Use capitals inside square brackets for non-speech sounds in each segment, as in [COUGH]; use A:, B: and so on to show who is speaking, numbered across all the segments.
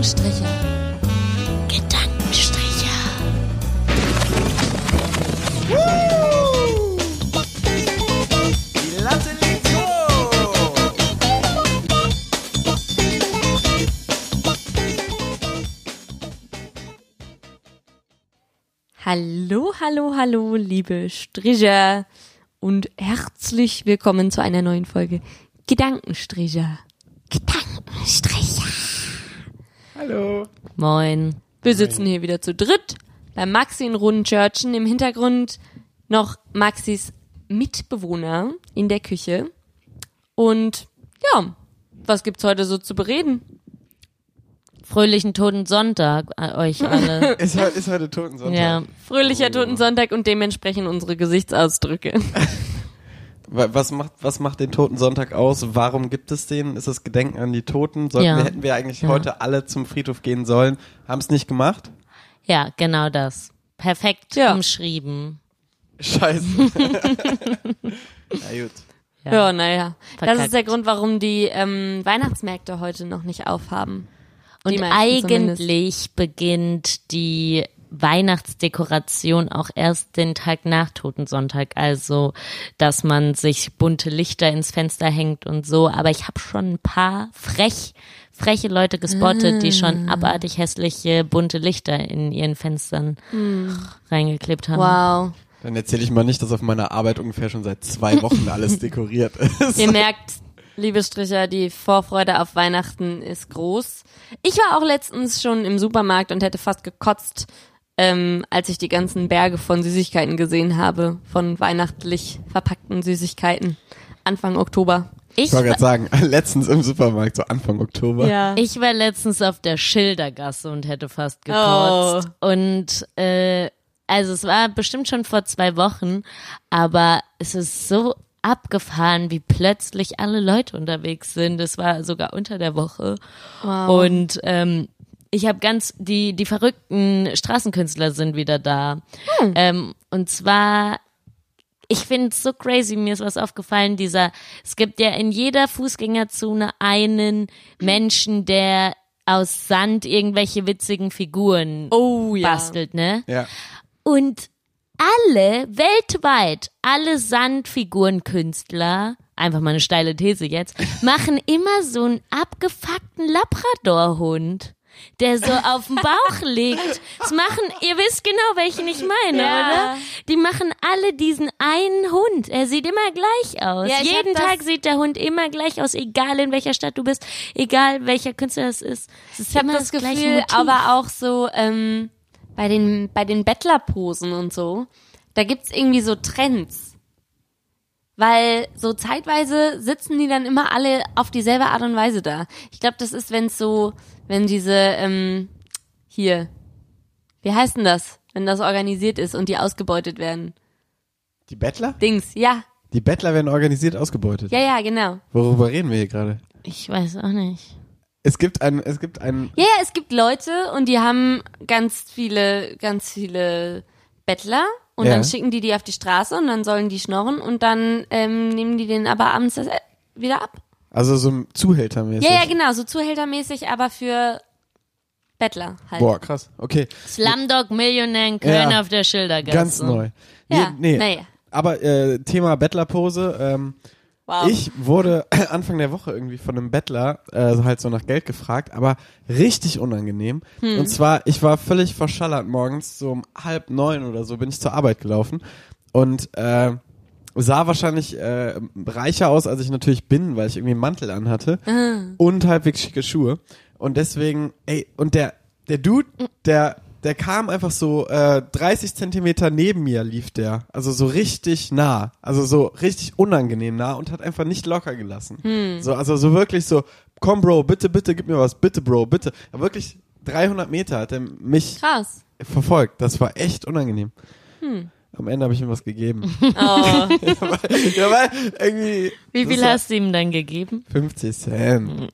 A: Gedankenstriche. Gedankenstriche. Hallo, hallo, hallo, liebe Stricher und herzlich willkommen zu einer neuen Folge Gedankenstricher. Gedankenstricher.
B: Hallo.
A: Moin. Wir sitzen hier wieder zu dritt bei Maxi in Rundenchurchen. Im Hintergrund noch Maxis Mitbewohner in der Küche. Und ja, was gibt's heute so zu bereden?
C: Fröhlichen Toten Sonntag äh, euch [LAUGHS] alle.
B: Ist, ist heute Totensonntag.
C: ja.
A: Fröhlicher Totensonntag und dementsprechend unsere Gesichtsausdrücke. [LAUGHS]
B: Wa- Was macht, was macht den Totensonntag aus? Warum gibt es den? Ist das Gedenken an die Toten? Sollten
C: Ja.
B: wir, hätten wir eigentlich
C: Ja.
B: heute alle zum Friedhof gehen sollen? Haben es nicht gemacht?
C: ja, genau das. Perfekt
A: Ja.
C: umschrieben.
B: Scheiße. [LAUGHS] Na gut.
A: Ja, naja. Das ist der Grund, warum die ähm, Weihnachtsmärkte heute noch nicht aufhaben.
C: Und
A: meisten zumindest.
C: eigentlich beginnt die Weihnachtsdekoration auch erst den Tag nach Totensonntag, also dass man sich bunte Lichter ins Fenster hängt und so. Aber ich habe schon ein paar frech, freche Leute gespottet, die schon
A: Ah.
C: abartig hässliche bunte Lichter in ihren Fenstern reingeklebt haben.
A: Wow.
B: Dann erzähle ich mal nicht, dass auf meiner Arbeit ungefähr schon seit zwei Wochen [LAUGHS] alles dekoriert ist.
A: Ihr merkt, liebe Stricher, die Vorfreude auf Weihnachten ist groß. Ich war auch letztens schon im Supermarkt und hätte fast gekotzt, ähm, als ich die ganzen Berge von Süßigkeiten gesehen habe, von weihnachtlich verpackten Süßigkeiten. Anfang Oktober.
C: Ich,
B: Ich wollte gerade sagen, [LAUGHS] letztens im Supermarkt, so Anfang Oktober.
A: Ja.
C: ich war letztens auf der Schildergasse und hätte fast gekotzt. Und äh, also es war bestimmt schon vor zwei Wochen, aber es ist so abgefahren, wie plötzlich alle Leute unterwegs sind. Es war sogar unter der Woche.
A: Wow.
C: Und ähm, ich habe ganz, die, die verrückten Straßenkünstler sind wieder da. Ähm, und zwar, ich finde es so crazy, mir ist was aufgefallen, dieser, es gibt ja in jeder Fußgängerzone einen Menschen, der aus Sand irgendwelche witzigen Figuren
A: oh ja.
C: bastelt, ne?
B: Ja.
C: Und alle, weltweit, alle Sandfigurenkünstler, einfach mal eine steile These jetzt, machen immer so einen abgefuckten Labradorhund, der so auf dem Bauch liegt. Das machen, ihr wisst genau, welchen ich meine,
A: Ja.
C: oder? Die machen alle diesen einen Hund. Er sieht immer gleich aus.
A: Ja,
C: Jeden
A: das-
C: Tag sieht der Hund immer gleich aus, egal in welcher Stadt du bist, egal welcher Künstler das ist. Es ist
A: Ich habe das
C: gleiche
A: Gefühl, aber auch so ähm, bei den bei den Bettlerposen und so, da gibt's irgendwie so Trends. Weil so zeitweise sitzen die dann immer alle auf dieselbe Art und Weise da. Ich glaube, das ist, wenn so, wenn diese ähm, hier, wie heißt denn das, wenn das organisiert ist und die ausgebeutet werden?
B: Die Bettler?
A: Dings, ja,
B: Die Bettler werden organisiert ausgebeutet.
A: ja, ja, genau.
B: Worüber reden wir hier gerade?
C: Ich weiß auch nicht.
B: Es gibt ein, es gibt ein,
A: Ja, ja, es gibt Leute und die haben ganz viele, ganz viele Bettler und
B: Ja.
A: dann schicken die die auf die Straße und dann sollen die schnorren und dann ähm, nehmen die den aber abends das, äh, wieder ab.
B: also so ein Zuhältermäßig.
A: Ja, ja, genau, so zuhältermäßig, aber für Bettler halt.
B: Boah, krass. Okay.
C: Slumdog Millionär in Köln
B: Ja.
C: auf der Schildergasse.
B: Ganz neu.
A: Ja,
B: nee, nee.
A: naja.
B: Aber äh, Thema Bettlerpose. Ähm,
A: Wow.
B: Ich wurde [CLEARS THROAT] Anfang der Woche irgendwie von einem Bettler äh, halt so nach Geld gefragt, aber richtig unangenehm.
A: Hm.
B: Und zwar, ich war völlig verschallert morgens, so um halb neun oder so bin ich zur Arbeit gelaufen und äh, sah wahrscheinlich äh, reicher aus, als ich natürlich bin, weil ich irgendwie einen Mantel anhatte
A: Ah.
B: und halbwegs schicke Schuhe. Und deswegen, ey, und der, der Dude, der, der kam einfach so äh, 30 Zentimeter neben mir lief der. Also so richtig nah. Also so richtig unangenehm nah und hat einfach nicht locker gelassen.
A: Hm.
B: So, also so wirklich so, komm Bro, bitte, bitte, gib mir was, bitte Bro, bitte. Aber wirklich 300 Meter hat er mich
A: Krass.
B: verfolgt. Das war echt unangenehm.
A: Hm.
B: Am Ende habe ich ihm was gegeben. [LAUGHS]
A: Oh. [LAUGHS]
B: ja, weil irgendwie
C: Wie viel hast du ihm dann gegeben?
B: 50 Cent.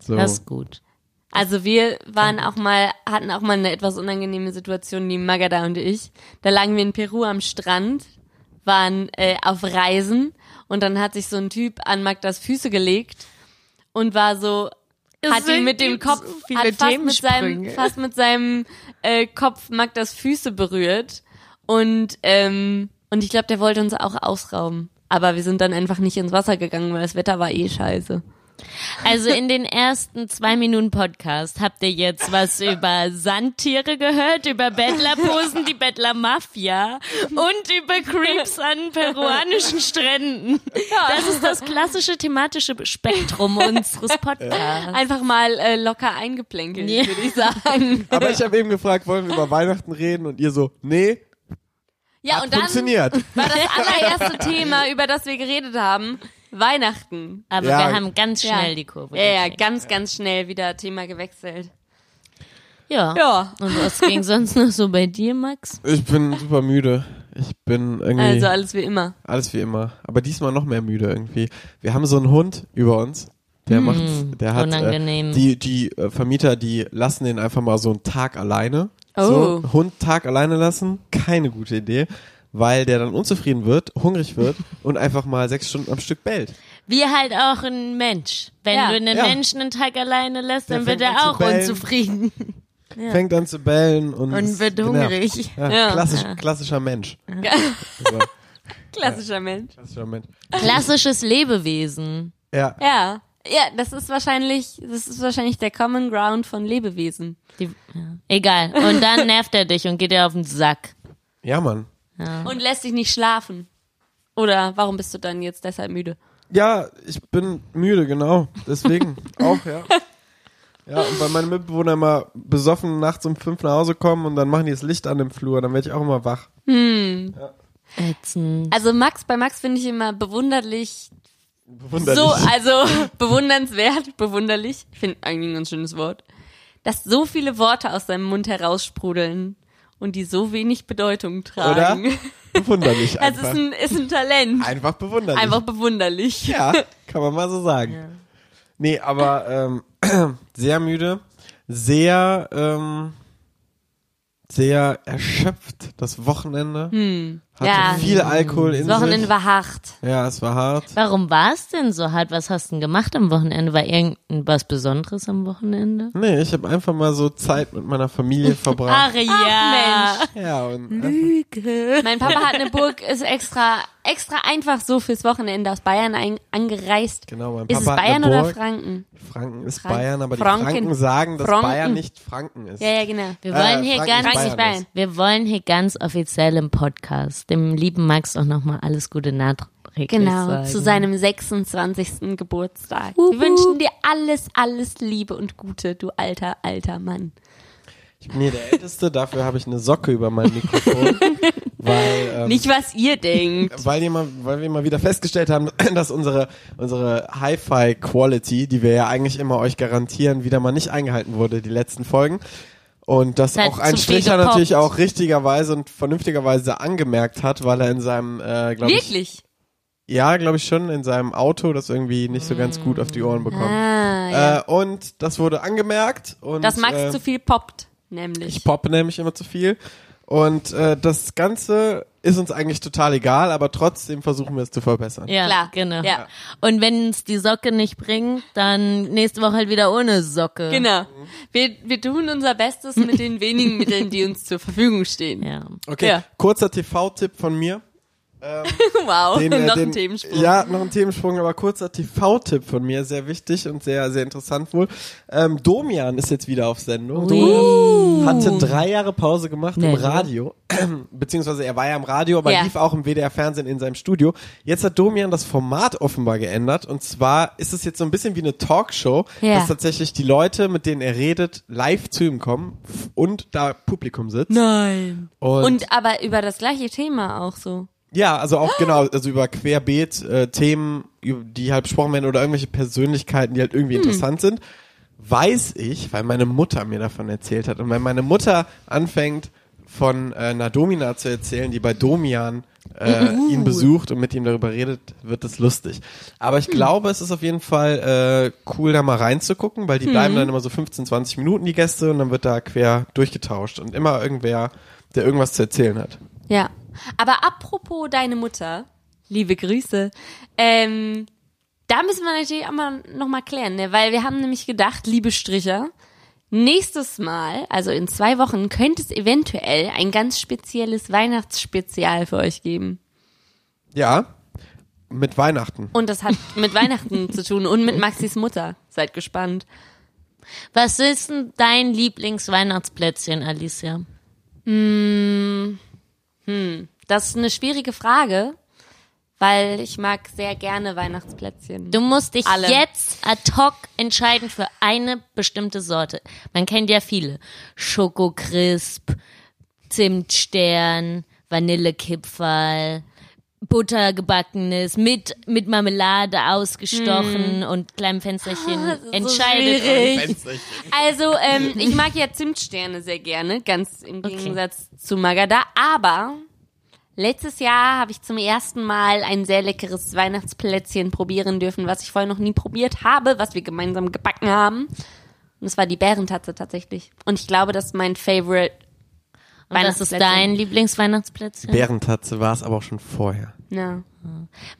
B: So.
C: Das ist gut.
A: Also wir waren auch mal, hatten auch mal eine etwas unangenehme Situation, die Magada und ich. Da lagen wir in Peru am Strand, waren äh, auf Reisen und dann hat sich so ein Typ an Magdas Füße gelegt und war so, hat ihn mit dem Kopf,
C: so
A: hat fast mit seinem, fast mit seinem äh, Kopf Magdas Füße berührt und ähm, und ich glaube, der wollte uns auch ausrauben. Aber wir sind dann einfach nicht ins Wasser gegangen, weil das Wetter war eh scheiße.
C: Also in den ersten zwei Minuten Podcast habt ihr jetzt was über Sandtiere gehört, über Bettlerposen, die Bettlermafia und über Creeps an peruanischen Stränden. Das ist das klassische thematische Spektrum unseres Podcasts.
A: Einfach mal äh, locker eingeplänkelt,
C: Ja.
A: würde ich sagen.
B: Aber ich habe eben gefragt, wollen wir über Weihnachten reden? Und ihr so, nee,
A: ja,
B: hat
A: und dann
B: funktioniert.
A: war das allererste Thema, über das wir geredet haben, Weihnachten.
C: Aber
B: Ja.
C: wir haben ganz schnell
A: Ja.
C: die Kurve.
A: Ja, ja, ganz, ganz schnell wieder Thema gewechselt.
C: ja.
A: Ja.
C: Und was ging sonst noch so bei dir, Max?
B: Ich bin super müde. Ich bin irgendwie
A: Also alles wie immer.
B: alles wie immer. Aber diesmal noch mehr müde irgendwie. Wir haben so einen Hund über uns. Der macht, der hat äh,
C: unangenehm.
B: die die äh, Vermieter, die lassen den einfach mal so einen Tag alleine.
A: Oh.
B: So, Hund Tag alleine lassen, keine gute Idee, weil der dann unzufrieden wird, hungrig wird [LAUGHS] und einfach mal sechs Stunden am Stück bellt.
C: Wie halt auch ein Mensch. Wenn
A: Ja.
C: du einen
B: Ja.
C: Menschen einen Tag alleine lässt,
B: Der
C: dann wird
B: fängt
C: er auch unzufrieden. [LAUGHS]
B: Fängt an zu bellen und,
C: Und wird hungrig.
B: Ja,
A: Ja.
B: Klassisch, klassischer Mensch. [LAUGHS] So,
A: Klassischer Mensch.
B: klassischer Mensch.
C: Klassisches Lebewesen.
B: Ja.
A: Ja. Ja, das ist wahrscheinlich, das ist wahrscheinlich der Common Ground von Lebewesen.
C: Die, ja. Egal. Und dann nervt er dich und geht dir auf den Sack.
B: Ja, Mann.
A: Und lässt dich nicht schlafen. Oder warum bist du dann jetzt deshalb müde?
B: Ja, ich bin müde, genau. Deswegen [LAUGHS] auch, ja. Ja, und weil meine Mitbewohner immer besoffen nachts um fünf nach Hause kommen und dann machen die das Licht an im Flur, dann werde ich auch immer wach.
C: Ätzend.
A: Also Max, bei Max finde ich immer bewunderlich,
B: Bewunderlich.
A: so, also [LAUGHS] bewundernswert, bewunderlich. Ich finde eigentlich ein ganz schönes Wort. Dass so viele Worte aus seinem Mund heraussprudeln und die so wenig Bedeutung
B: Oder?
A: tragen.
B: Bewunderlich [LAUGHS]
A: Das
B: einfach.
A: ist ein, ist ein Talent.
B: einfach bewunderlich.
A: Einfach bewunderlich.
B: Ja, [LAUGHS] kann man mal so sagen. Nee, aber ähm, [CLEARS THROAT] sehr müde, sehr, ähm, sehr erschöpft das Wochenende. Hatte
A: Ja.
B: viel Alkohol in
A: Das Wochenende
B: sich.
A: war hart.
B: Ja, es war hart.
C: Warum war es denn so hart? Was hast du denn gemacht am Wochenende? War irgendwas Besonderes am Wochenende?
B: Nee, ich habe einfach mal so Zeit mit meiner Familie [LAUGHS] verbracht.
C: ja.
B: Ja, und
C: Lüge.
A: Mein Papa hat eine Burg, ist extra, extra einfach so fürs Wochenende aus Bayern ein, angereist.
B: genau, mein
A: Ist es
B: Papa hat
A: Bayern
B: eine
A: oder. Franken?
B: Franken ist
A: Frank-
B: Bayern, aber die
A: Franken.
B: Franken sagen, dass
A: Franken.
B: Bayern nicht Franken ist.
A: Ja, ja, genau.
C: Wir wollen
B: Äh,
C: hier
B: Franken
C: ganz,
A: Franken
B: Bayern
A: Bayern.
C: wir wollen hier ganz offiziell im Podcast dem lieben Max auch nochmal alles Gute nachträglich
A: Genau,
C: sagen.
A: zu seinem 26. Geburtstag. Wir wünschen dir alles, alles Liebe und Gute, du alter, alter Mann.
B: Ich bin hier der Älteste, dafür habe ich eine Socke über mein Mikrofon. [LAUGHS] weil, ähm,
A: Nicht, was ihr denkt.
B: weil, die mal, weil wir mal wieder festgestellt haben, [CLEARS THROAT] dass unsere, unsere Hi-Fi-Quality, die wir ja eigentlich immer euch garantieren, wieder mal nicht eingehalten wurde, die letzten Folgen. Und das
C: hat
B: auch ein Stricher natürlich auch richtigerweise und vernünftigerweise angemerkt hat, weil er in seinem, äh, glaube ich,
A: Wirklich?
B: ja, glaube ich schon, in seinem Auto das irgendwie nicht so ganz gut auf die Ohren bekommen.
A: Ah, ja.
B: Äh, und das wurde angemerkt und
A: Dass Max
B: äh,
A: zu viel poppt, nämlich.
B: ich poppe nämlich immer zu viel. Und äh, das Ganze ist uns eigentlich total egal, aber trotzdem versuchen wir es zu verbessern.
C: Ja,
A: Klar,
C: genau.
A: ja.
C: Und wenn es die Socke nicht bringt, dann nächste Woche halt wieder ohne Socke.
A: Genau. Wir, wir tun unser Bestes mit den wenigen Mitteln, die uns zur Verfügung stehen.
C: Ja.
B: Okay,
A: Ja.
B: kurzer TV-Tipp von mir. [LAUGHS]
A: Wow,
B: Den, äh,
A: noch
B: den,
A: ein Themensprung.
B: Ja, noch ein Themensprung, aber kurzer TV-Tipp von mir, sehr wichtig und sehr, sehr interessant wohl. Ähm, Domian ist jetzt wieder auf Sendung. Domian hatte drei Jahre Pause gemacht
C: Nee,
B: im? Radio, [CLEARS THROAT] beziehungsweise er war ja im Radio, aber
A: Ja.
B: lief auch im WDR-Fernsehen in seinem Studio. Jetzt hat Domian das Format offenbar geändert und zwar ist es jetzt so ein bisschen wie eine Talkshow,
A: Ja.
B: dass tatsächlich die Leute, mit denen er redet, live zu ihm kommen und da Publikum sitzt.
C: Nein.
B: Und,
A: Und aber über das gleiche Thema auch so.
B: Ja, also auch genau, also über Querbeet äh, Themen, die halt besprochen werden oder irgendwelche Persönlichkeiten, die halt irgendwie interessant sind, weiß ich, weil meine Mutter mir davon erzählt hat. Und wenn meine Mutter anfängt von äh, einer Domina zu erzählen, die bei Domian äh, ihn besucht und mit ihm darüber redet, wird das lustig. Aber ich glaube, es ist auf jeden Fall äh, cool, da mal reinzugucken, weil die bleiben dann immer so 15, 20 Minuten, die Gäste, und dann wird da quer durchgetauscht und immer irgendwer, der irgendwas zu erzählen hat.
A: Ja. Aber apropos deine Mutter, liebe Grüße, ähm, Da müssen wir natürlich auch mal noch mal klären, ne? weil wir haben nämlich gedacht, liebe Stricher, nächstes Mal, also in zwei Wochen, könnte es eventuell ein ganz spezielles Weihnachtsspezial für euch geben.
B: Ja, mit Weihnachten.
A: Und das hat mit Weihnachten zu tun und mit Maxis Mutter. Seid gespannt.
C: Was ist denn dein Lieblingsweihnachtsplätzchen, Alicia?
A: Das ist eine schwierige Frage, weil ich mag sehr gerne Weihnachtsplätzchen.
C: Du musst dich
A: Alle.
C: jetzt ad hoc entscheiden für eine bestimmte Sorte. Man kennt ja viele. Schokocrisp, Zimtstern, Vanillekipferl, Buttergebackenes mit, mit Marmelade ausgestochen und kleinem Fensterchen.
A: Mm. So
C: Entscheidet
A: schwierig.
C: euch. [LAUGHS]
A: Also, ähm, [LAUGHS] ich mag ja Zimtsterne sehr gerne, ganz im Gegensatz zu Magada, aber letztes Jahr habe ich zum ersten Mal ein sehr leckeres Weihnachtsplätzchen probieren dürfen, was ich vorher noch nie probiert habe, was wir gemeinsam gebacken haben. Und es war die Bärentatze tatsächlich. Und ich glaube, das ist mein Favorite.
C: Und das ist dein Lieblingsweihnachtsplätzchen?
B: Bärentatze war es aber auch schon vorher.
A: Ja.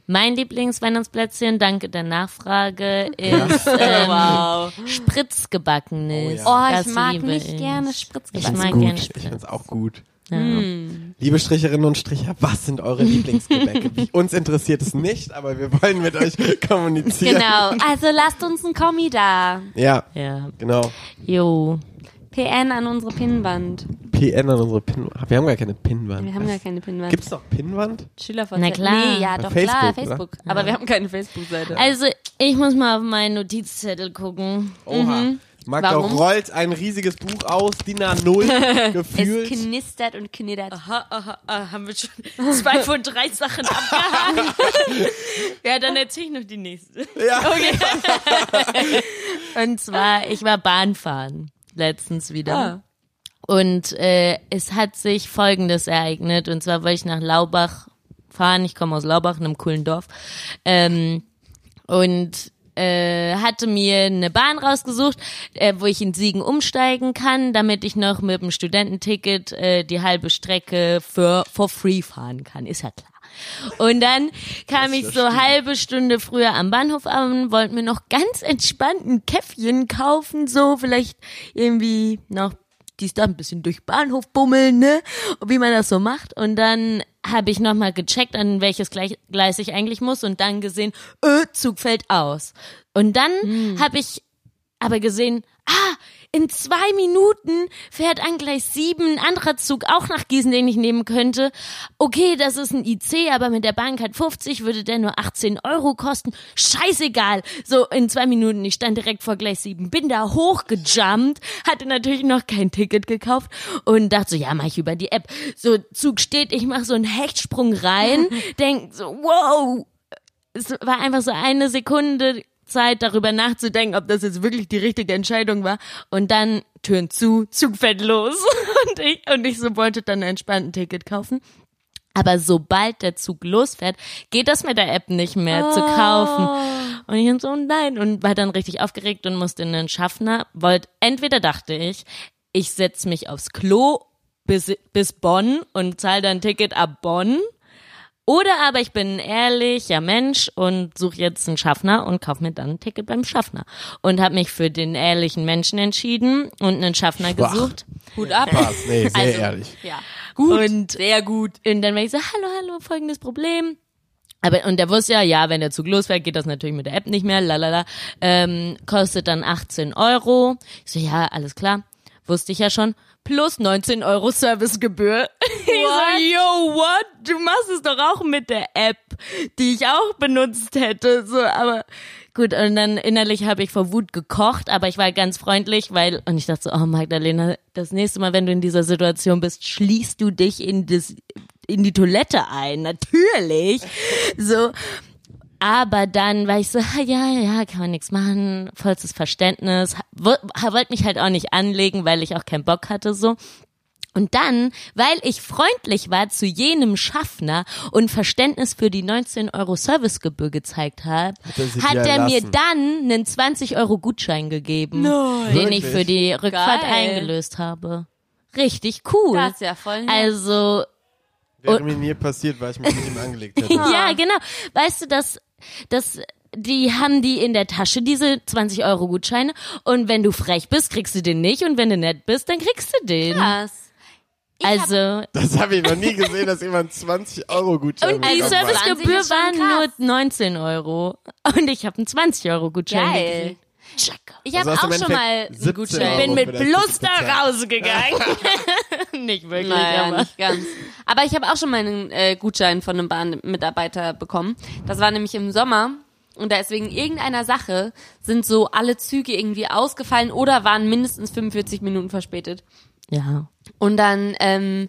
C: Mein Lieblingsweihnachtsplätzchen, danke der Nachfrage, ist ähm, [LAUGHS]
A: Wow.
C: Spritzgebackenes.
B: Oh
A: Oh,
C: Das
A: ich mag
C: liebe
A: nicht
C: ich.
A: gerne
C: Ich
A: Spritzgebäck.
C: mag
B: gut.
C: gerne
B: Ich
C: Spritz.
B: finde es auch gut.
C: Ja.
B: Liebe Stricherinnen und Stricher, was sind eure [LAUGHS] Lieblingsgebäcke? Uns interessiert es nicht, aber wir wollen mit euch kommunizieren.
A: Genau, also lasst uns ein Kommi da.
B: Ja,
C: Ja.
B: genau.
C: Jo.
A: PN an unsere Pinnwand.
B: PN an unsere Pinnwand. Wir haben gar keine Pinnwand.
A: Wir haben gar keine Pinnwand.
B: Gibt's noch Pinnwand?
A: Schülervorteil.
C: Na klar.
A: Nee, ja, doch
B: Facebook,
A: klar,
B: oder?
A: Facebook. Aber wir haben keine Facebook-Seite.
C: Also, ich muss mal auf meinen Notizzettel gucken.
B: Oha. Magda
A: Mhm. Warum?
B: rollt ein riesiges Buch aus, DIN A0, [LAUGHS]
A: es
B: gefühlt.
A: knistert und knittert.
C: Aha, aha, aha, haben wir schon zwei von drei Sachen abgehakt. [LAUGHS] ja, dann erzähl ich noch die nächste.
B: Ja. [LAUGHS]
C: Und zwar, ich war Bahnfahren letztens wieder.
A: Ah.
C: Und äh, es hat sich Folgendes ereignet. Und zwar wollte ich nach Laubach fahren. Ich komme aus Laubach, einem coolen Dorf. Ähm, und äh, hatte mir eine Bahn rausgesucht, äh, wo ich in Siegen umsteigen kann, damit ich noch mit dem Studententicket äh, die halbe Strecke für for free fahren kann. Ist ja klar. Und dann kam ich so halbe Stunde früher am Bahnhof an, wollte mir noch ganz entspannt ein Käffchen kaufen, so vielleicht irgendwie noch dies da ein bisschen durch Bahnhof bummeln, ne? Und wie man das so macht. Und dann habe ich nochmal gecheckt, an welches Gleis, ich eigentlich muss und dann gesehen, äh, Zug fällt aus. Und dann habe ich aber gesehen, ah, in zwei Minuten fährt an Gleis 7 ein anderer Zug auch nach Gießen, den ich nehmen könnte. Okay, das ist ein IC, aber mit der Bahncard 50 würde der nur 18 Euro kosten. Scheißegal. So, in zwei Minuten, ich stand direkt vor Gleis 7, bin da hochgejumpt, hatte natürlich noch kein Ticket gekauft und dachte so, ja, mach ich über die App. So, Zug steht, ich mache so einen Hechtsprung rein, [LAUGHS] denk so, wow, es war einfach so eine Sekunde Zeit, darüber nachzudenken, ob das jetzt wirklich die richtige Entscheidung war. Und dann Türen zu, Zug fährt los. [LAUGHS] Und ich, und ich so wollte dann entspannt ein Ticket kaufen. Aber sobald der Zug losfährt, geht das mit der App nicht mehr zu kaufen. Und ich so, nein. Und war dann richtig aufgeregt und musste in den Schaffner. Wollt, entweder dachte ich, ich setz mich aufs Klo bis, bis Bonn und zahle dann ein Ticket ab Bonn. Oder aber ich bin ein ehrlicher Mensch und suche jetzt einen Schaffner und kaufe mir dann ein Ticket beim Schaffner. Und habe mich für den ehrlichen Menschen entschieden und einen Schaffner
B: Schwach.
C: gesucht.
A: Hut ab.
B: Was? Nee, sehr
A: Also,
B: ehrlich.
A: Ja. Gut.
C: Und,
A: Sehr gut.
C: und dann war ich so, hallo, hallo, folgendes Problem. Aber, und der wusste ja, ja, wenn der Zug losfährt, geht das natürlich mit der App nicht mehr, lalala. Ähm, kostet dann 18 Euro. Ich so, ja, alles klar. Wusste ich ja schon. Plus 19 Euro Servicegebühr. [LAUGHS] Ich so, yo, what? Du machst es doch auch mit der App, die ich auch benutzt hätte. So, aber gut, und dann innerlich habe ich vor Wut gekocht, aber ich war ganz freundlich, weil, und ich dachte so, oh Magdalena, das nächste Mal, wenn du in dieser Situation bist, schließt du dich in das, in die Toilette ein. Natürlich. So. Aber dann war ich so, ja, ja, kann man nichts machen, vollstes Verständnis. Wo- Wollte mich halt auch nicht anlegen, weil ich auch keinen Bock hatte so. Und dann, weil ich freundlich war zu jenem Schaffner und Verständnis für die 19 Euro Servicegebühr gezeigt habe,
B: er
C: hat
B: dir
C: er mir dann einen 20 Euro Gutschein gegeben, den ich
B: Wirklich?
C: für die Rückfahrt
A: Geil.
C: eingelöst habe. Richtig cool.
A: Das ist ja voll nett.
C: Also
B: Wäre mir nie passiert, weil ich mich mit ihm angelegt hätte. [LAUGHS]
C: ja, genau. Weißt du, das, das die haben die in der Tasche, diese 20 Euro Gutscheine. Und wenn du frech bist, kriegst du den nicht. Und wenn du nett bist, dann kriegst du den.
A: Krass.
C: Also,
B: Das habe ich noch nie gesehen, dass jemand 20 Euro Gutschein
C: und die
B: bekommen hat.
A: 20
C: Servicegebühr war nur 19 Euro. Und ich habe einen 20 Euro Gutschein
A: Geil.
C: gekriegt. Checker.
A: Ich habe
B: Also
A: auch schon mal einen
B: 17
A: Gutschein.
B: Euro.
C: bin mit Plus da rausgegangen. [LAUGHS] nicht wirklich,
A: Naja,
C: aber.
A: nicht ganz. Aber ich habe auch schon mal einen äh, Gutschein von einem Bahnmitarbeiter bekommen. Das war nämlich im Sommer. Und da ist wegen irgendeiner Sache sind so alle Züge irgendwie ausgefallen oder waren mindestens 45 Minuten verspätet.
C: Ja.
A: Und dann ähm,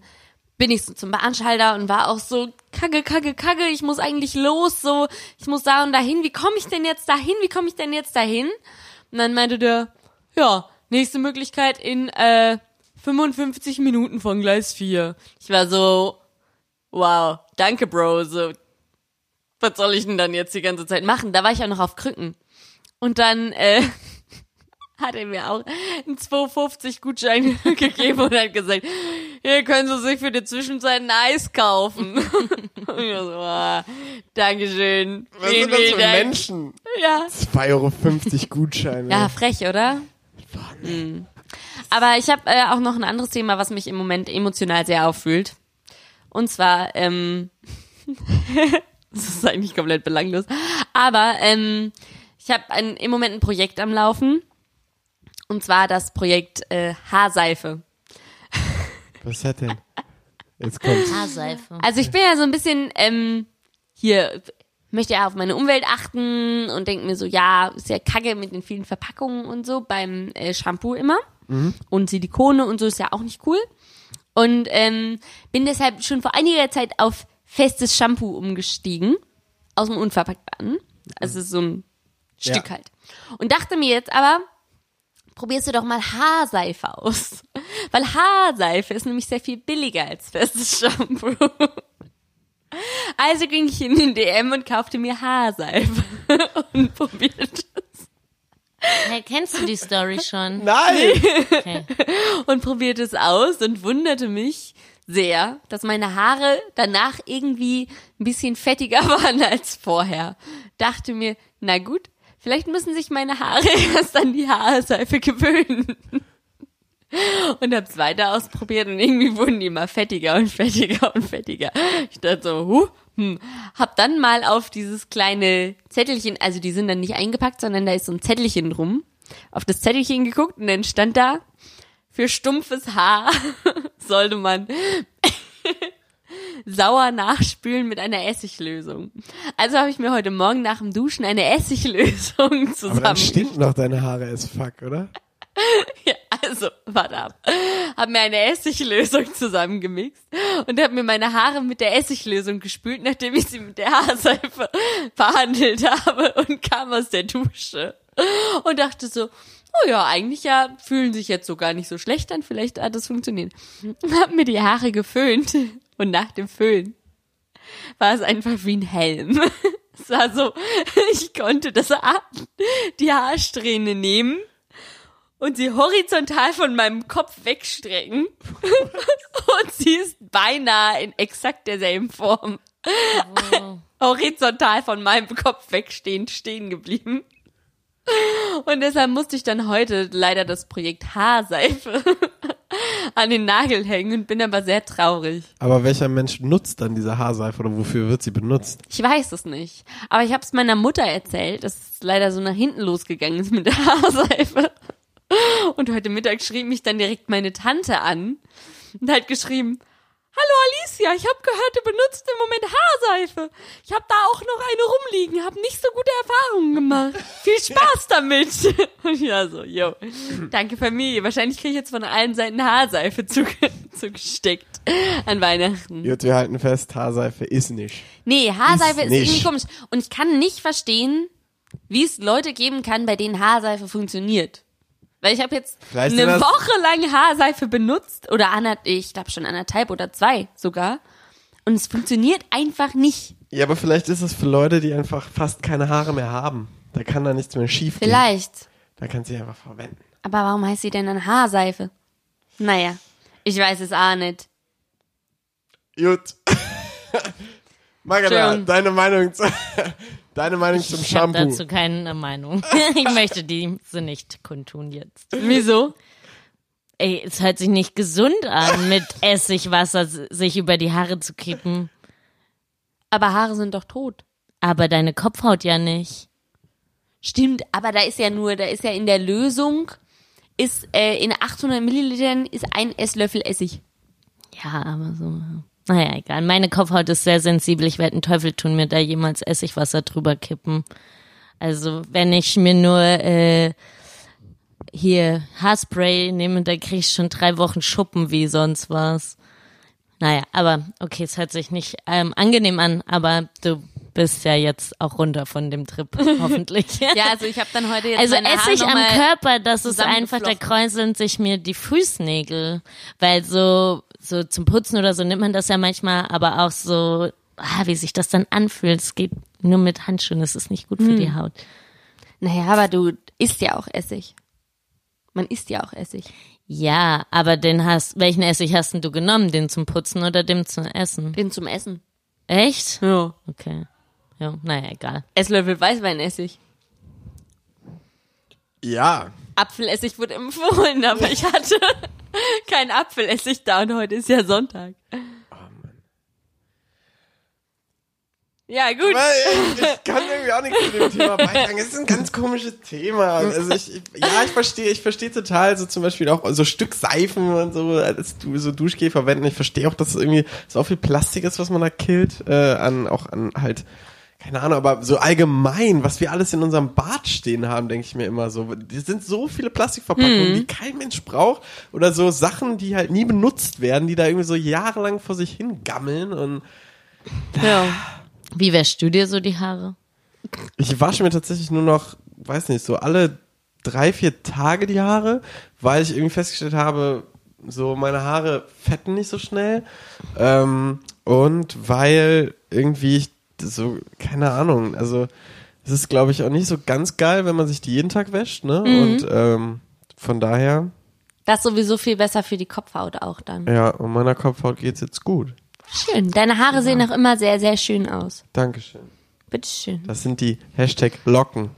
A: bin ich so zum Bahnschalter und war auch so, kacke, kacke, kacke, ich muss eigentlich los, so, ich muss da und dahin, wie komme ich denn jetzt dahin, wie komme ich denn jetzt dahin? Und dann meinte der, ja, nächste Möglichkeit in äh, 55 Minuten von Gleis 4. Ich war so, wow, danke Bro, so, was soll ich denn dann jetzt die ganze Zeit machen? Da war ich auch noch auf Krücken. Und dann, äh, hat er mir auch einen 2,50 Gutschein [LAUGHS] gegeben und hat gesagt, hier können Sie sich für die Zwischenzeit ein Eis kaufen. [LAUGHS] und ich so, ah, Dankeschön.
B: Was
A: Vielen,
B: sind das für
A: Dank.
B: Menschen?
A: Ja.
B: 2,50 Euro Gutscheine.
A: ja, frech, oder? Mhm. Aber ich habe äh, auch noch ein anderes Thema, was mich im Moment emotional sehr auffühlt. Und zwar, ähm, [LAUGHS] das ist eigentlich komplett belanglos, aber ähm, ich habe im Moment ein Projekt am Laufen. Und zwar das Projekt äh, Haarseife.
B: Was hat denn? Jetzt kommt's.
C: Haarseife.
A: Also ich bin ja so ein bisschen ähm, hier möchte ja auf meine Umwelt achten und denke mir so, ja, ist ja kacke mit den vielen Verpackungen und so beim äh, Shampoo immer. Und Silikone und so ist ja auch nicht cool. Und ähm, bin deshalb schon vor einiger Zeit auf festes Shampoo umgestiegen. Aus dem Unverpacktbaren. Also so ein Stück
B: Ja.
A: halt. Und dachte mir jetzt aber, probierst du doch mal Haarseife aus. [LAUGHS] Weil Haarseife ist nämlich sehr viel billiger als festes [LAUGHS] Shampoo. Also ging ich in den DM und kaufte mir Haarseife [LAUGHS] und probierte es.
C: Hey, kennst du die Story schon?
B: Nein!
C: Okay.
A: und probierte es aus und wunderte mich sehr, dass meine Haare danach irgendwie ein bisschen fettiger waren als vorher. Dachte mir, na gut, vielleicht müssen sich meine Haare [LAUGHS] erst an die Haarseife gewöhnen. Und hab's weiter ausprobiert und irgendwie wurden die immer fettiger und fettiger und fettiger. Ich dachte so, huh, hm. Hab dann mal auf dieses kleine Zettelchen, also die sind dann nicht eingepackt, sondern da ist so ein Zettelchen drum, auf das Zettelchen geguckt und dann stand da, für stumpfes Haar [LAUGHS] sollte man sauer nachspülen mit einer Essiglösung. Also habe ich mir heute Morgen nach dem Duschen eine Essiglösung [LAUGHS]
B: Aber dann
A: zusammen.
B: stinken doch deine Haare as fuck, oder? [LAUGHS]
A: Ja, also, warte ab. Hab mir eine Essiglösung zusammengemixt und hab mir meine Haare mit der Essiglösung gespült, nachdem ich sie mit der Haarseife [LAUGHS] behandelt habe und kam aus der Dusche und dachte so, oh ja, eigentlich ja, fühlen sich jetzt so gar nicht so schlecht an, vielleicht hat es funktioniert. Hab mir die Haare geföhnt und nach dem Föhn war es einfach wie ein Helm. [LAUGHS] Es war so, [LAUGHS] ich konnte das die Haarsträhne nehmen und sie horizontal von meinem Kopf wegstrecken. [LAUGHS] und sie ist beinahe in exakt derselben Form
C: Oh.
A: horizontal von meinem Kopf wegstehend stehen geblieben. Und deshalb musste ich dann heute leider das Projekt Haarseife an den Nagel hängen und bin aber sehr traurig.
B: Aber welcher Mensch nutzt dann diese Haarseife oder wofür wird sie benutzt?
A: Ich weiß es nicht. Aber ich habe es meiner Mutter erzählt, dass es leider so nach hinten losgegangen ist mit der [LAUGHS] Haarseife. Und heute Mittag schrieb mich dann direkt meine Tante an und hat geschrieben, Hallo Alicia, ich habe gehört, du benutzt im Moment Haarseife. Ich habe da auch noch eine rumliegen, habe nicht so gute Erfahrungen gemacht. Viel Spaß [LAUGHS] damit. Und [LAUGHS] ja, so, yo. Danke Familie. Wahrscheinlich kriege ich jetzt von allen Seiten Haarseife zuge [LAUGHS] zugesteckt an Weihnachten.
B: Gut, wir halten fest, Haarseife ist nicht.
A: Nee, Haarseife
B: Ist
A: ist,
B: nicht.
A: irgendwie komisch. Und ich kann nicht verstehen, wie es Leute geben kann, bei denen Haarseife funktioniert. Weil ich habe jetzt
B: Vielleicht
A: eine Woche lang Haarseife benutzt oder anderth, ich glaube schon anderthalb oder zwei sogar. Und es funktioniert einfach nicht.
B: Ja, aber vielleicht ist es für Leute, die einfach fast keine Haare mehr haben. Da kann da nichts mehr schief gehen.
A: Vielleicht.
B: Da kannst du sie einfach verwenden.
A: Aber warum heißt sie denn dann Haarseife? Naja, ich weiß es auch nicht.
B: Gut. [LAUGHS] Magda, deine Meinung zu, Deine Meinung zum
C: Ich habe
B: Shampoo.
C: dazu keine Meinung. [LAUGHS] ich möchte diese nicht kundtun jetzt.
A: Wieso?
C: Ey, es hört sich nicht gesund an, mit [LAUGHS] Essigwasser sich über die Haare zu kippen.
A: Aber Haare sind doch tot.
C: Aber deine Kopfhaut ja nicht.
A: Stimmt, aber da ist ja nur, da ist ja in der Lösung, ist äh, in 800 Millilitern ist ein Esslöffel Essig.
C: Ja, aber so. Naja, egal. Meine Kopfhaut ist sehr sensibel. Ich werde einen Teufel tun, mir da jemals Essigwasser drüber kippen. Also, wenn ich mir nur äh, hier Haarspray nehme, da kriege ich schon drei Wochen Schuppen wie sonst was. Naja, aber okay, es hört sich nicht ähm, angenehm an, aber du bist ja jetzt auch runter von dem Trip, [LAUGHS] hoffentlich.
A: Ja, also ich habe dann heute jetzt
C: Also Essig am Körper, das ist einfach, da kräuseln sich mir die Fußnägel. Weil so, so zum Putzen oder so nimmt man das ja manchmal, aber auch so, ah, wie sich das dann anfühlt. Es geht nur mit Handschuhen, das ist nicht gut für
A: Hm.
C: die Haut.
A: Naja, aber du isst ja auch Essig. Man isst ja auch Essig.
C: Ja, aber den hast, welchen Essig hast denn du genommen? Den zum Putzen oder den zum Essen?
A: Den zum Essen.
C: Echt?
A: Ja.
C: Okay. Ja, naja, egal.
A: Esslöffel Weißweinessig.
B: Ja.
A: Apfelessig wurde empfohlen, aber ich hatte [LAUGHS] kein Apfelessig da und heute ist ja Sonntag. Ja, gut.
B: Ich, ich kann irgendwie auch nichts zu dem Thema [LAUGHS] beitragen. Es ist ein ganz komisches Thema. Also ich, ich ja, ich verstehe, ich verstehe total so zum Beispiel auch so Stück Seifen und so als du so Duschgel verwenden. Ich verstehe auch, dass es irgendwie so viel Plastik ist, was man da killt, äh, an auch an halt keine Ahnung, aber so allgemein, was wir alles in unserem Bad stehen haben, denke ich mir immer so. Es sind so viele Plastikverpackungen, die kein Mensch braucht oder so Sachen, die halt nie benutzt werden, die da irgendwie so jahrelang vor sich hingammeln und
A: Ja.
C: Wie wäschst du dir so die Haare?
B: Ich wasche mir tatsächlich nur noch, weiß nicht, so alle drei, vier Tage die Haare, weil ich irgendwie festgestellt habe, so meine Haare fetten nicht so schnell. Ähm, und weil irgendwie ich so, keine Ahnung, also es ist, glaube ich, auch nicht so ganz geil, wenn man sich die jeden Tag wäscht, ne? Und ähm, von daher,
A: Das ist sowieso viel besser für die Kopfhaut auch dann.
B: ja, um meiner Kopfhaut geht's jetzt gut.
A: Schön. Deine Haare sehen auch immer sehr, sehr schön aus.
B: Dankeschön.
A: Bitteschön.
B: Das sind die Hashtag Locken.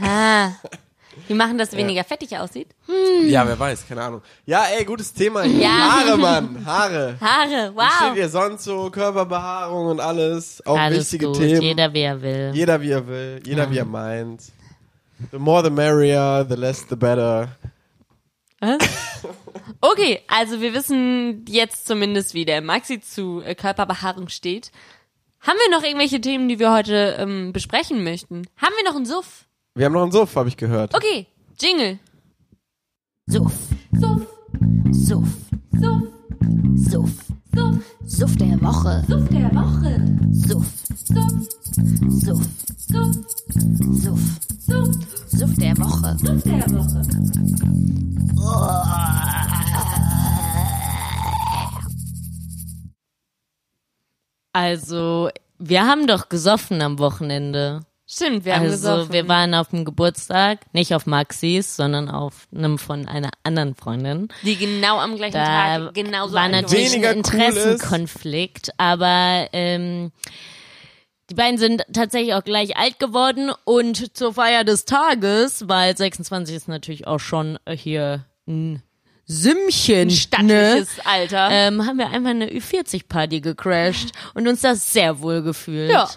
A: Ah. [LAUGHS] Die machen, dass es weniger fettig aussieht.
B: Ja, wer weiß, keine Ahnung. Ja, ey, gutes Thema. hier.
A: Ja.
B: Haare, Mann, Haare.
A: Haare,
B: Wie steht
A: wow.
B: ihr sonst so? Körperbehaarung und alles. Auch
C: Alles
B: wichtige
C: gut,
B: Themen.
C: jeder wie er will.
B: Jeder wie er will, jeder wie er meint. The more the merrier, the less the better. [LAUGHS]
A: Okay, also wir wissen jetzt zumindest, wie der Maxi zu äh, Körperbehaarung steht. Haben wir noch irgendwelche Themen, die wir heute ähm, besprechen möchten? Haben wir noch einen Suff?
B: Wir haben noch einen Suff, habe ich gehört.
A: Okay, Jingle.
D: Suff. Suff. Suff. Suff. Suff. Suff. Suff der Woche. Suff der Woche. Suff. Suff. Suff. Suff. Suff. Suff. Suff der Woche. Suff der Woche.
C: Also, wir haben doch gesoffen am Wochenende.
A: Stimmt, wir haben
C: also,
A: gesoffen.
C: wir waren auf dem Geburtstag, nicht auf Maxis, sondern auf einem von einer anderen Freundin.
A: die genau am gleichen
C: Da
A: Tag genauso
C: war
A: angewandt.
C: natürlich
B: Weniger
C: ein
B: cool
C: Interessenkonflikt, aber ähm, die beiden sind tatsächlich auch gleich alt geworden und zur Feier des Tages, weil 26 ist natürlich auch schon hier ein Sümmchen, ne?
A: stattliches Alter.
C: ähm, haben wir einfach eine Ü40-Party gecrashed und uns das sehr wohl gefühlt.
A: Ja.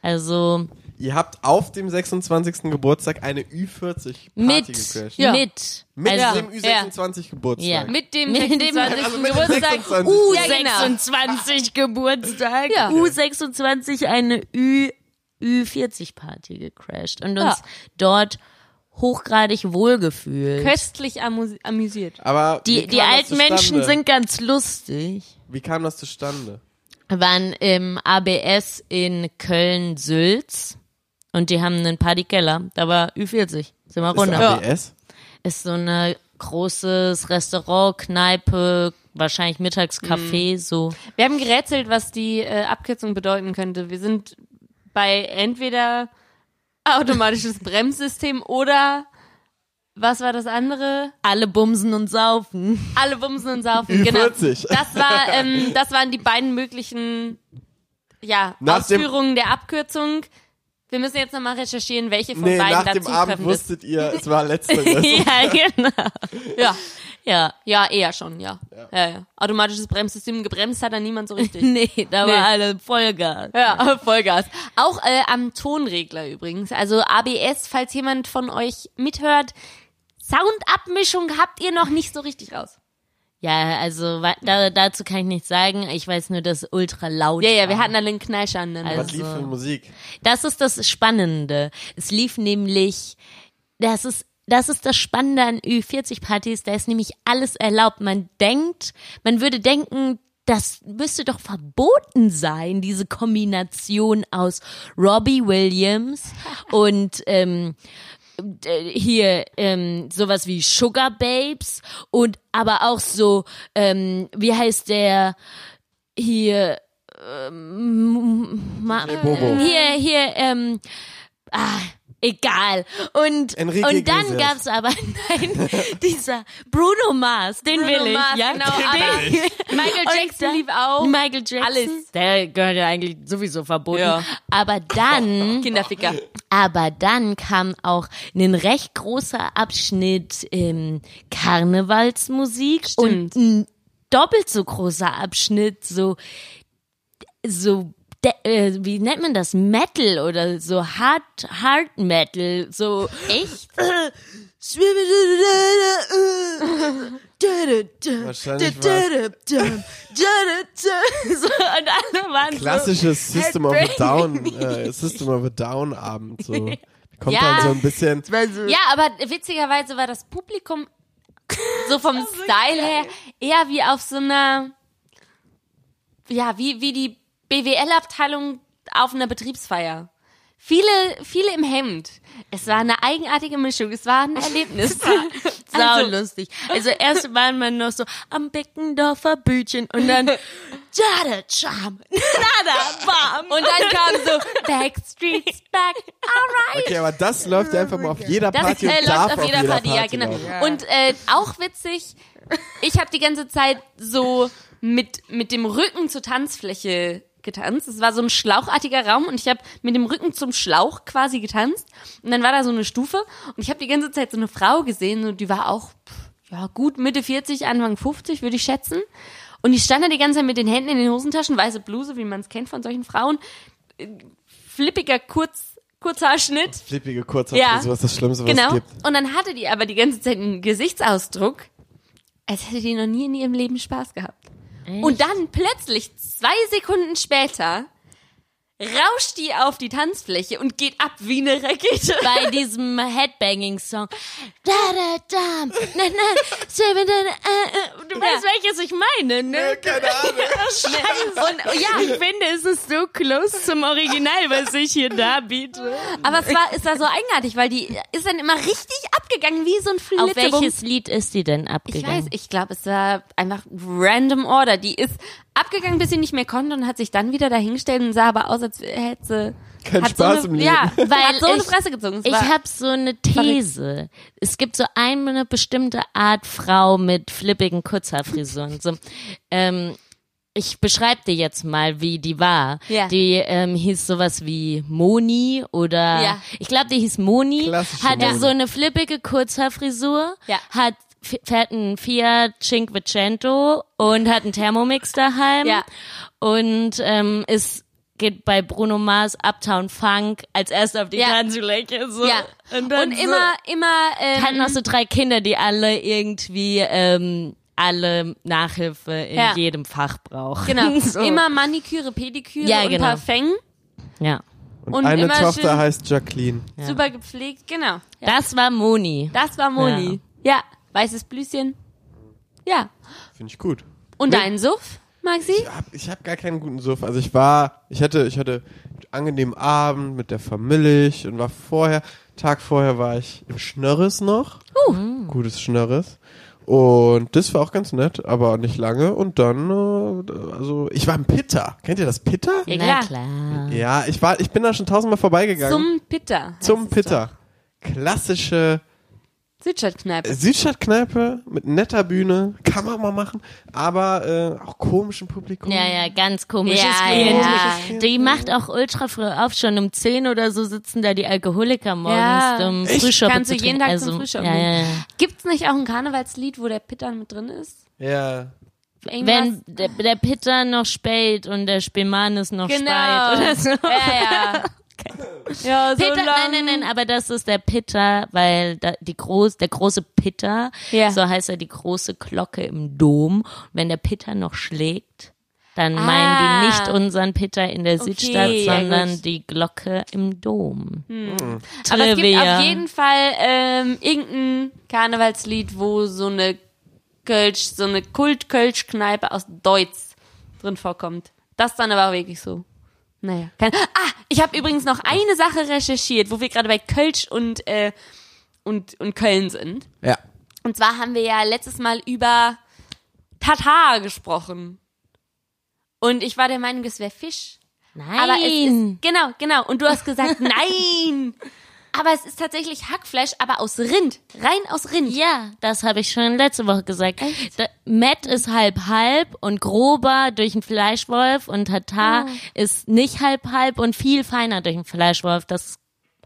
C: Also
B: Ihr habt auf dem 26. Geburtstag eine Ü40 Party
C: mit,
B: gecrashed.
A: Ja.
C: mit,
B: Mit
C: also,
B: dem Ü26 Geburtstag.
C: Ja.
A: mit dem
C: Mit dem-
A: 26.
B: also mit dem
A: Geburtstag.
B: 26.
A: Uh, ja, genau.
C: U26 [LAUGHS] Geburtstag,
A: Ja.
C: U26 eine Ü, Ü40-Party gecrashed und uns
A: Ja.
C: dort hochgradig wohlgefühlt.
A: Köstlich amüsiert.
B: Aber
C: Die, die alten Menschen sind ganz lustig.
B: Wie kam das zustande?
C: Wir waren im ABS in Köln-Sülz und die haben einen Partykeller. Da war Ü40. Sind wir
B: Ist
C: runter.
B: ABS?
C: Ist so ein großes Restaurant, Kneipe, wahrscheinlich Mittagscafé,
A: Mhm.
C: so.
A: Wir haben gerätselt, was die äh, Abkürzung bedeuten könnte. Wir sind bei entweder automatisches [LAUGHS] Bremssystem oder was war das andere?
C: Alle bumsen und saufen.
A: Alle bumsen und saufen. Genau.
B: Ü40.
A: Das war, ähm, das waren die beiden möglichen ja,
B: Nach
A: Ausführungen der Abkürzung. Wir müssen jetzt nochmal recherchieren, welche von
B: Nee,
A: beiden
B: nach dem Abend
A: ist.
B: wusstet ihr, es war letzteres. [LAUGHS]
C: ja, genau.
A: Ja,
C: Ja.
A: ja, eher schon, ja. ja. ja, Automatisches Bremssystem gebremst hat da niemand so richtig. [LAUGHS]
C: Nee, da
A: Nee.
C: war alle Vollgas.
A: Ja, [LAUGHS] Vollgas. Auch äh, am Tonregler übrigens. Also ABS, falls jemand von euch mithört, Soundabmischung habt ihr noch nicht so richtig raus.
C: Ja, also da, dazu kann ich nichts sagen. Ich weiß nur, dass ultra laut
A: Ja, ja, wir hatten alle einen Knallscher an.
C: Also-
B: Was lief für Musik?
C: Das ist das Spannende. Es lief nämlich, das ist, das ist das Spannende an Ü40-Partys, da ist nämlich alles erlaubt. Man denkt, man würde denken, das müsste doch verboten sein, diese Kombination aus Robbie Williams [LAUGHS] und ähm, äh, hier ähm, sowas wie Sugar Babes und aber auch so, ähm, wie heißt der hier ähm, ma, hier hier ähm, ah, egal und
B: Enrique
C: und dann
B: Iglesias.
C: gab's aber [LAUGHS] nein dieser Bruno Mars den
A: Bruno
C: will ich
A: Mars,
C: ja
A: genau,
C: Den will ich.
A: Michael Jackson
C: dann-
A: lief auch.
C: Michael Jackson
A: Alles.
C: der gehört ja eigentlich sowieso verboten
A: Ja.
C: aber dann [LAUGHS]
A: Kinderficker.
C: aber dann kam auch ein recht großer Abschnitt ähm, Karnevalsmusik
A: Stimmt.
C: und ein doppelt so großer Abschnitt so so de, äh, wie nennt man das Metal oder so Hard Hard Metal so
A: Echt?
B: Wahrscheinlich
C: so, [LAUGHS] und alle waren so
B: klassisches System of a. Down, äh, System of a Down Abend. So. [LAUGHS] Kommt
A: Ja.
B: dann so ein bisschen.
A: Ja, aber witzigerweise war das Publikum so vom [LAUGHS] Style her eher wie auf so einer, ja, wie, wie die BWL-Abteilung auf einer Betriebsfeier. Viele, viele im Hemd. Es war eine eigenartige Mischung. Es war ein [LAUGHS] Erlebnis. [LAUGHS]
C: Sau
A: Also-
C: lustig. Also erst waren wir noch so am Beckendorfer Bütchen und dann [LAUGHS] Jada Charm, Nada Bam.
A: Und dann kam so Backstreet's Back. Alright.
B: Okay, aber das läuft ja einfach mal auf jeder
A: Das
B: Party
A: äh,
B: und darf
A: läuft auf jeder Party, ja, genau.
B: laufen.
A: Und äh, auch witzig, ich habe die ganze Zeit so mit, mit dem Rücken zur Tanzfläche getanzt. Es war so ein schlauchartiger Raum und ich habe mit dem Rücken zum Schlauch quasi getanzt. Und dann war da so eine Stufe und ich habe die ganze Zeit so eine Frau gesehen und die war auch ja gut Mitte 40, Anfang 50, würde ich schätzen. Und die stand da die ganze Zeit mit den Händen in den Hosentaschen, weiße Bluse, wie man es kennt von solchen Frauen, äh, flippiger Kurz, Kurzhaarschnitt.
B: Flippige Kurzhaar,
A: Ja.
B: ist das Schlimmste, was
A: Genau.
B: es gibt.
A: Und dann hatte die aber die ganze Zeit einen Gesichtsausdruck, als hätte die noch nie in ihrem Leben Spaß gehabt. Und dann plötzlich, zwei Sekunden später, rauscht die auf die Tanzfläche und geht ab wie eine Rakete. [LAUGHS]
C: bei diesem Headbanging-Song. Da, da, da, na, na, seven, da, da. Du weißt, welches ich meine, ne?
B: Keine [LAUGHS] Ahnung.
C: Scheiße. Und ja, ich finde, es ist so close zum Original, was ich hier darbiete.
A: Aber es war, es war so eigenartig, weil die ist dann immer richtig abgegangen, wie so ein
C: Auf
A: Flitzebum.
C: welches Lied ist die denn
A: Ich
C: abgegangen?
A: weiß, ich glaube, es war einfach random Order. Die ist abgegangen, bis sie nicht mehr konnte und hat sich dann wieder dahingestellt und sah aber aus, als hätte sie
B: Kein
A: hat
B: Spaß
A: so
B: im
A: eine,
B: Leben.
A: Ja, [LAUGHS]
C: Weil
A: hat so eine
C: ich-
A: Fresse gezogen. Es
C: Ich habe so eine These. Es gibt so eine bestimmte Art Frau mit flippigen Kurzhaarfrisuren. So, ähm, ich beschreibe dir jetzt mal, wie die war.
A: Ja.
C: Die ähm, hieß sowas wie Moni oder
A: Ja.
C: ich glaube, die hieß Moni.
B: Klassische
C: hatte
B: Moni.
C: so eine flippige Kurzhaarfrisur.
A: Ja.
C: Hat fährt einen Fiat Cinquecento und hat einen Thermomix daheim.
A: Ja.
C: Und ähm, ist geht bei Bruno Mars Uptown Funk als erster auf die
A: Ja.
C: Tanzfläche. So.
A: ja.
C: Und, dann
A: Und
C: so,
A: immer, immer, ähm,
C: hat noch so drei Kinder, die alle irgendwie ähm, alle Nachhilfe in
A: Ja.
C: jedem Fach brauchen.
A: genau, [LAUGHS]
C: so.
A: immer Maniküre, Pediküre
C: Ja,
A: und
C: genau.
A: Parfum.
C: Ja.
B: Und,
A: Und
B: eine
A: immer
B: Tochter heißt Jacqueline.
A: Super gepflegt, genau. Ja.
C: Das war Moni.
A: Das war Moni. Ja. Weißes Blüschen. Ja.
B: Finde ich gut.
A: Und
B: Nee.
A: dein Suff, Maxi?
B: Ich hab, ich hab gar keinen guten Suff. Also ich war, ich hatte, ich hatte einen angenehmen Abend mit der Familie und war vorher, Tag vorher war ich im Schnörres noch.
A: Uh.
B: Gutes Schnörres. Und das war auch ganz nett, aber nicht lange. Und dann, äh, also ich war im Pitta. Kennt ihr das Pitta?
A: Ja,
C: Na
A: klar.
C: klar.
B: Ja, ich war, ich bin da schon tausendmal vorbeigegangen.
A: Zum Pitter. heißt
B: Zum Pitta. Klassische
A: Südstadtkneipe.
B: Südstadtkneipe mit netter Bühne, kann man mal machen, aber äh, auch komischem Publikum.
C: Ja, ja, ganz komisches
A: Ja,
C: Klientel.
A: ja.
C: Die macht auch ultra früh auf, schon um 10 oder so sitzen da die Alkoholiker morgens
A: Ja.
C: um
B: Echt?
C: Frühschoppen
A: Kannst
C: zu
A: du jeden. Tag zum
C: also,
A: Frühschoppen
C: ja, ja,
A: gehen.
C: ja.
A: Gibt's nicht auch ein Karnevalslied, wo der Pitter mit drin ist?
B: Ja.
C: Wenn
A: Irgendwas?
C: der, der Pitter noch spät und der Spielmann noch
A: Genau.
C: speit oder so.
A: Ja, ja. [LAUGHS] [LAUGHS] Ja, so
C: Pitter,
A: lang.
C: nein, nein, nein, aber das ist der Pitter, weil da, die groß, der große Pitter,
A: Ja.
C: so heißt er die große Glocke im Dom. Und wenn der Pitter noch schlägt, dann
A: Ah.
C: meinen die nicht unseren Pitter in der
A: Okay,
C: Südstadt,
A: ja,
C: sondern
A: gut.
C: die Glocke im Dom.
A: Aber es gibt auf jeden Fall ähm, irgendein Karnevalslied, wo so eine Kölsch, so eine Kult-Kölsch-Kneipe aus Deutz drin vorkommt. Das dann aber auch wirklich so. Naja. Kein, ah, ich habe übrigens noch eine Sache recherchiert, wo wir gerade bei Kölsch und, äh, und, und Köln sind.
B: Ja.
A: Und zwar haben wir ja letztes Mal über Tatar gesprochen. Und ich war der Meinung, es wäre Fisch.
C: Nein.
A: Aber es ist, genau, genau. Und du hast gesagt, [LAUGHS] nein. Aber es ist tatsächlich Hackfleisch, aber aus Rind. Rein aus Rind.
C: Ja, das habe ich schon letzte Woche gesagt. Da, Matt ist halb halb und grober durch einen Fleischwolf und Tatar
A: Ah.
C: ist nicht halb halb und viel feiner durch einen Fleischwolf. Das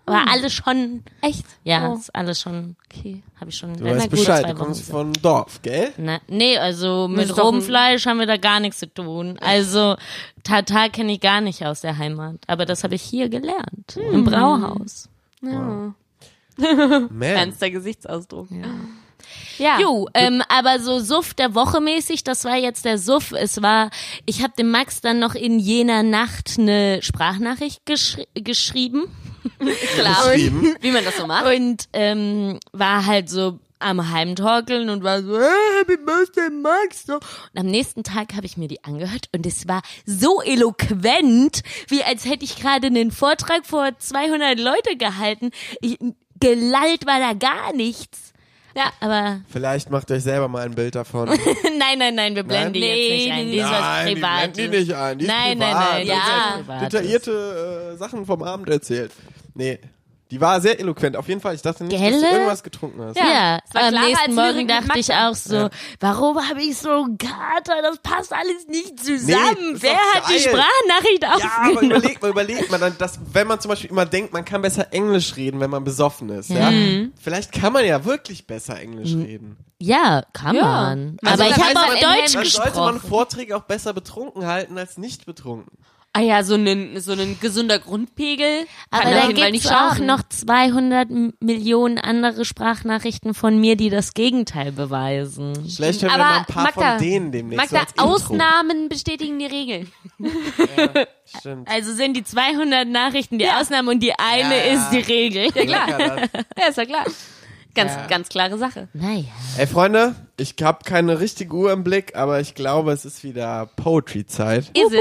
C: war alles schon,
A: Echt?
C: ja,
A: Oh.
C: ist alles schon,
A: Okay.
C: habe ich schon
B: Du weißt Bescheid, du kommst von Dorf, gell?
C: Na, nee, also mit
A: ist doch
C: rohem
A: ein-
C: Fleisch haben wir da gar nichts zu tun. Also Tatar kenne ich gar nicht aus der Heimat, aber das habe ich hier gelernt
A: Hm.
C: im Brauhaus.
A: Ja. [LAUGHS]
B: Man.
A: Ernster Gesichtsausdruck. Ja. ja.
C: Jo, ähm, aber so Suff der Woche mäßig, das war jetzt der Suff. Es war, ich habe dem Max dann noch in jener Nacht eine Sprachnachricht geschri geschrieben [LAUGHS]
A: klar.
B: Geschrieben.
A: Wie man das so macht.
C: und ähm, war halt so am Heimtorkeln und war so, hey, Happy Birthday Max. So. Und am nächsten Tag habe ich mir die angehört und es war so eloquent, wie als hätte ich gerade einen Vortrag vor 200 Leute gehalten. Ich, gelallt war da gar nichts. Ja, aber
B: Vielleicht macht euch selber mal ein Bild davon. [LAUGHS]
C: nein, nein, nein, wir blenden die jetzt nicht ein. Die ist was
B: Nein, die
C: Privates.
B: blendet die nicht ein. Die ist
C: nein,
B: privat.
C: nein, nein,
B: Das
C: ja.
B: Detaillierte äh, Sachen vom Abend erzählt. Nee, die war sehr eloquent. Auf jeden Fall. Ich dachte nicht, dass
C: Gelle?
B: du irgendwas getrunken hast.
C: Ja,
A: es war
C: am nächsten
A: als
C: Morgen dachte ich auch so,
B: Ja.
C: warum habe ich so einen Kater? Das passt alles nicht zusammen.
B: ist
C: Wer hat die. Sprachnachricht
B: Ja, aber
C: aufgenommen?
B: überlegt mal, überlegt mal dann, dass, wenn man zum Beispiel immer denkt, man kann besser Englisch reden, wenn man besoffen ist, ja?
C: Mhm.
B: Vielleicht kann man ja wirklich besser Englisch reden.
C: Ja, kann
A: Ja.
C: man.
A: Man
C: Aber ich habe
A: in
C: Deutsch
A: Händen-
B: Dann sollte man
C: gesprochen.
B: Vorträge auch besser betrunken halten als nicht betrunken.
A: Ah ja, so ein, so ein gesunder Grundpegel.
C: Aber da gibt's auch noch 200 M- Millionen andere Sprachnachrichten von mir, die das Gegenteil beweisen.
B: Vielleicht hören wir
A: Aber
B: mal ein paar
A: Magda,
B: von denen demnächst.
A: Magda,
B: so.
A: Ausnahmen bestätigen die Regel.
B: Stimmt.
C: Also sind die 200 Nachrichten die Ausnahme und die eine
B: Ja.
C: ist die Regel.
A: Ja, klar. Ja, ist ja klar. Ganz, ganz klare Sache.
C: Naja.
B: Ey, Freunde, ich habe keine richtige Uhr im Blick, aber ich glaube, es ist wieder Poetry-Zeit.
A: Is it?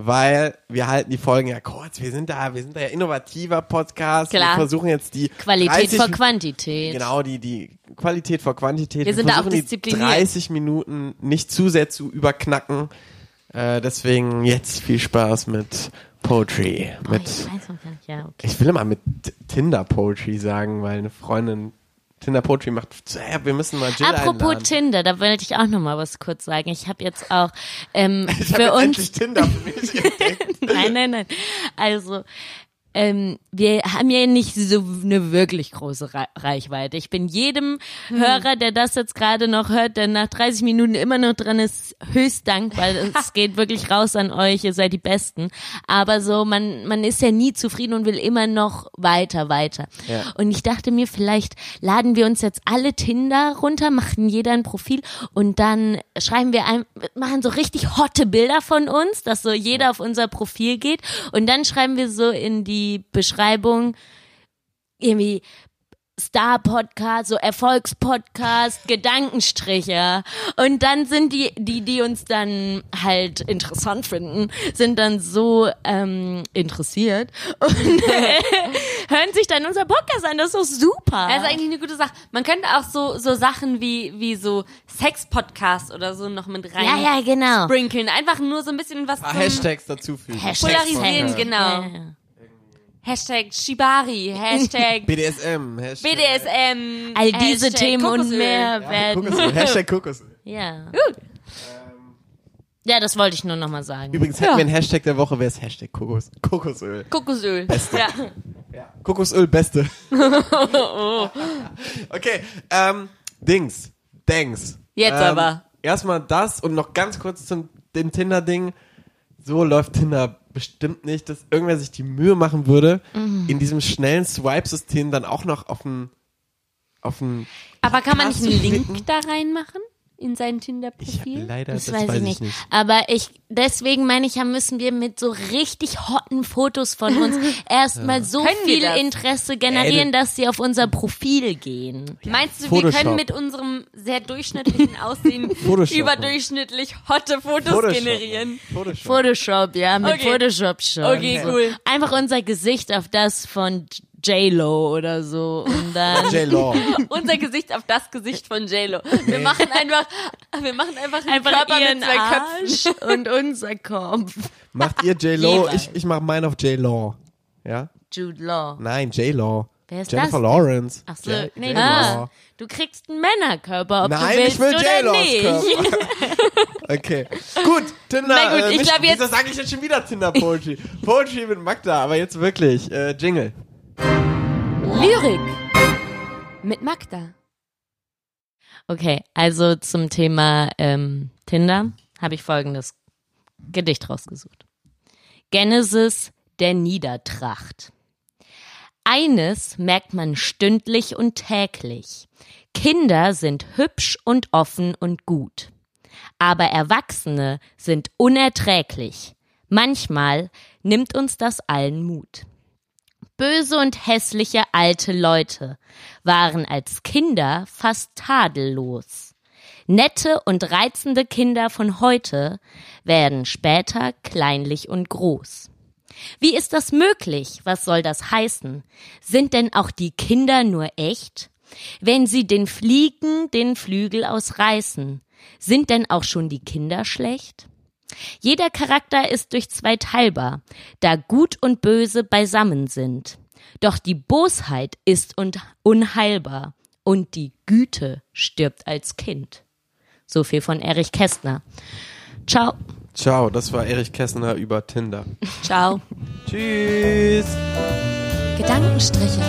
B: Weil wir halten die Folgen ja kurz. Wir sind da, wir sind da ja innovativer Podcast.
A: Klar.
B: Wir versuchen jetzt die
C: Qualität
B: 30
C: vor Quantität.
B: Genau, die, die Qualität vor Quantität.
A: Wir sind da auch
B: versuchen die
A: diszipliniert.
B: 30 Minuten nicht zu sehr zu überknacken. Äh, deswegen jetzt viel Spaß mit Poetry.
C: Oh,
B: Mit,
C: ich weiß. Ja, okay.
B: ich will immer mit Tinder Poetry sagen, weil eine Freundin Tinder Poetry macht. Ja, wir müssen mal Jill
C: Apropos
B: einladen.
C: Tinder, da wollte ich auch noch mal was kurz sagen. Ich habe jetzt auch ähm, [LAUGHS]
B: Ich hab
C: für
B: jetzt
C: uns
B: Tinder für mich [LAUGHS]
C: nein, nein, nein. Also, ähm, wir haben ja nicht so eine wirklich große Re Reichweite. Ich bin jedem Hörer, der das jetzt gerade noch hört, der nach 30 Minuten immer noch dran ist, höchst dankbar. [LAUGHS] Es geht wirklich raus an euch, ihr seid die Besten. Aber so, man, man ist ja nie zufrieden und will immer noch weiter, weiter.
B: Ja.
C: Und ich dachte mir, vielleicht laden wir uns jetzt alle Tinder runter, machen jeder ein Profil und dann schreiben wir ein, machen so richtig hotte Bilder von uns, dass so jeder auf unser Profil geht und dann schreiben wir so in die Beschreibung irgendwie Star-Podcast, so Erfolgspodcast, Gedankenstriche. Und dann sind die, die, die uns dann halt interessant finden, sind dann so ähm, interessiert [LAUGHS] und [LAUGHS] hören sich dann unser Podcast an. Das ist doch super.
A: Das ist eigentlich eine gute Sache. Man könnte auch so, so Sachen wie, wie so Sex-Podcast oder so noch mit rein
C: ja, ja, genau.
A: sprinkeln. Einfach nur so ein bisschen was
B: Ein paar
A: zum
B: Hashtags dazufügen.
C: Hashtag
A: Polarisieren, genau.
C: Ja, ja.
A: Hashtag Shibari, Hashtag
B: BDSM, Hashtag
A: BDSM.
C: All diese
A: Hashtag
C: Themen und
A: Kokosöl.
C: mehr
B: Ja,
C: werden.
B: Kokosöl, Hashtag [LAUGHS] Kokosöl.
C: Ja. Ja, das wollte ich nur nochmal sagen.
B: Übrigens hätten wir einen Hashtag der Woche, wäre es Hashtag Kokos, Kokosöl.
A: Kokosöl. Ja.
B: Ja. Kokosöl, beste. [LAUGHS] [LAUGHS] okay, ähm, Dings, Dings.
A: Jetzt
B: ähm,
A: aber.
B: Erstmal das und noch ganz kurz zum dem Tinder-Ding. So läuft Tinder bestimmt nicht, dass irgendwer sich die Mühe machen würde,
A: Mhm.
B: in diesem schnellen Swipe-System dann auch noch auf ein auf ein
A: Aber kann man nicht einen Link da reinmachen? In sein Tinder-Profil?
B: leider
C: Das,
B: das,
C: weiß, ich nicht.
B: nicht.
C: Aber ich, deswegen meine ich, ja, müssen wir mit so richtig hotten Fotos von uns [LAUGHS] erstmal so
A: Können wir
C: viel
A: das?
C: Interesse generieren,
B: Ey,
C: dass sie auf unser Profil gehen.
A: Meinst du, wir
B: Photoshop.
A: können mit unserem sehr durchschnittlichen Aussehen [LAUGHS] überdurchschnittlich hotte Fotos
B: Photoshop.
A: generieren?
B: Photoshop.
C: Photoshop, ja, mit
A: Okay.
C: Photoshop schon.
A: Okay, cool.
C: Einfach unser Gesicht auf das von J-Lo oder so und dann [LAUGHS]
B: J-Law.
A: Unser Gesicht auf das Gesicht von JLo. Wir machen einfach, wir machen einfach einen
C: einfach
A: Körper
C: ihren
A: mit zwei Köpfen.
C: Arsch und unser Kopf.
B: Macht ihr J-Law?
C: Jeweils.
B: Ich, ich mach meinen auf J-Law. Ja?
C: Jude Law.
B: Nein, J-Law.
C: Wer ist
B: Jennifer
C: das?
B: Lawrence.
C: Ach so,
B: J-
C: nee, ah, du kriegst einen Männerkörper, ob
B: Nein,
C: du willst
B: ich will
C: oder
B: J-Laws
C: nicht.
B: Körper. [LAUGHS] Okay. Gut, Tinder.
A: Na gut,
B: äh,
A: ich
B: nicht-
A: glaub jetzt-
B: Wieso sage ich jetzt schon wieder Tinder Poetry? Poetry mit Magda, aber jetzt wirklich. Äh, Jingle.
A: Lyrik. Mit Magda.
C: Okay, also zum Thema ähm, Tinder habe ich folgendes Gedicht rausgesucht. Genesis der Niedertracht. Eines merkt man stündlich und täglich. Kinder sind hübsch und offen und gut. Aber Erwachsene sind unerträglich. Manchmal nimmt uns das allen Mut. Böse und hässliche alte Leute waren als Kinder fast tadellos. Nette und reizende Kinder von heute werden später kleinlich und groß. Wie ist das möglich? Was soll das heißen? Sind denn auch die Kinder nur echt? Wenn sie den Fliegen den Flügel ausreißen, sind denn auch schon die Kinder schlecht? Jeder Charakter ist durch zwei teilbar, da Gut und Böse beisammen sind. Doch die Bosheit ist und unheilbar und die Güte stirbt als Kind. So viel von Erich Kästner. Ciao.
B: Ciao, das war Erich Kästner über Tinder. [LAUGHS]
A: Ciao.
B: Tschüss.
D: Gedankenstriche.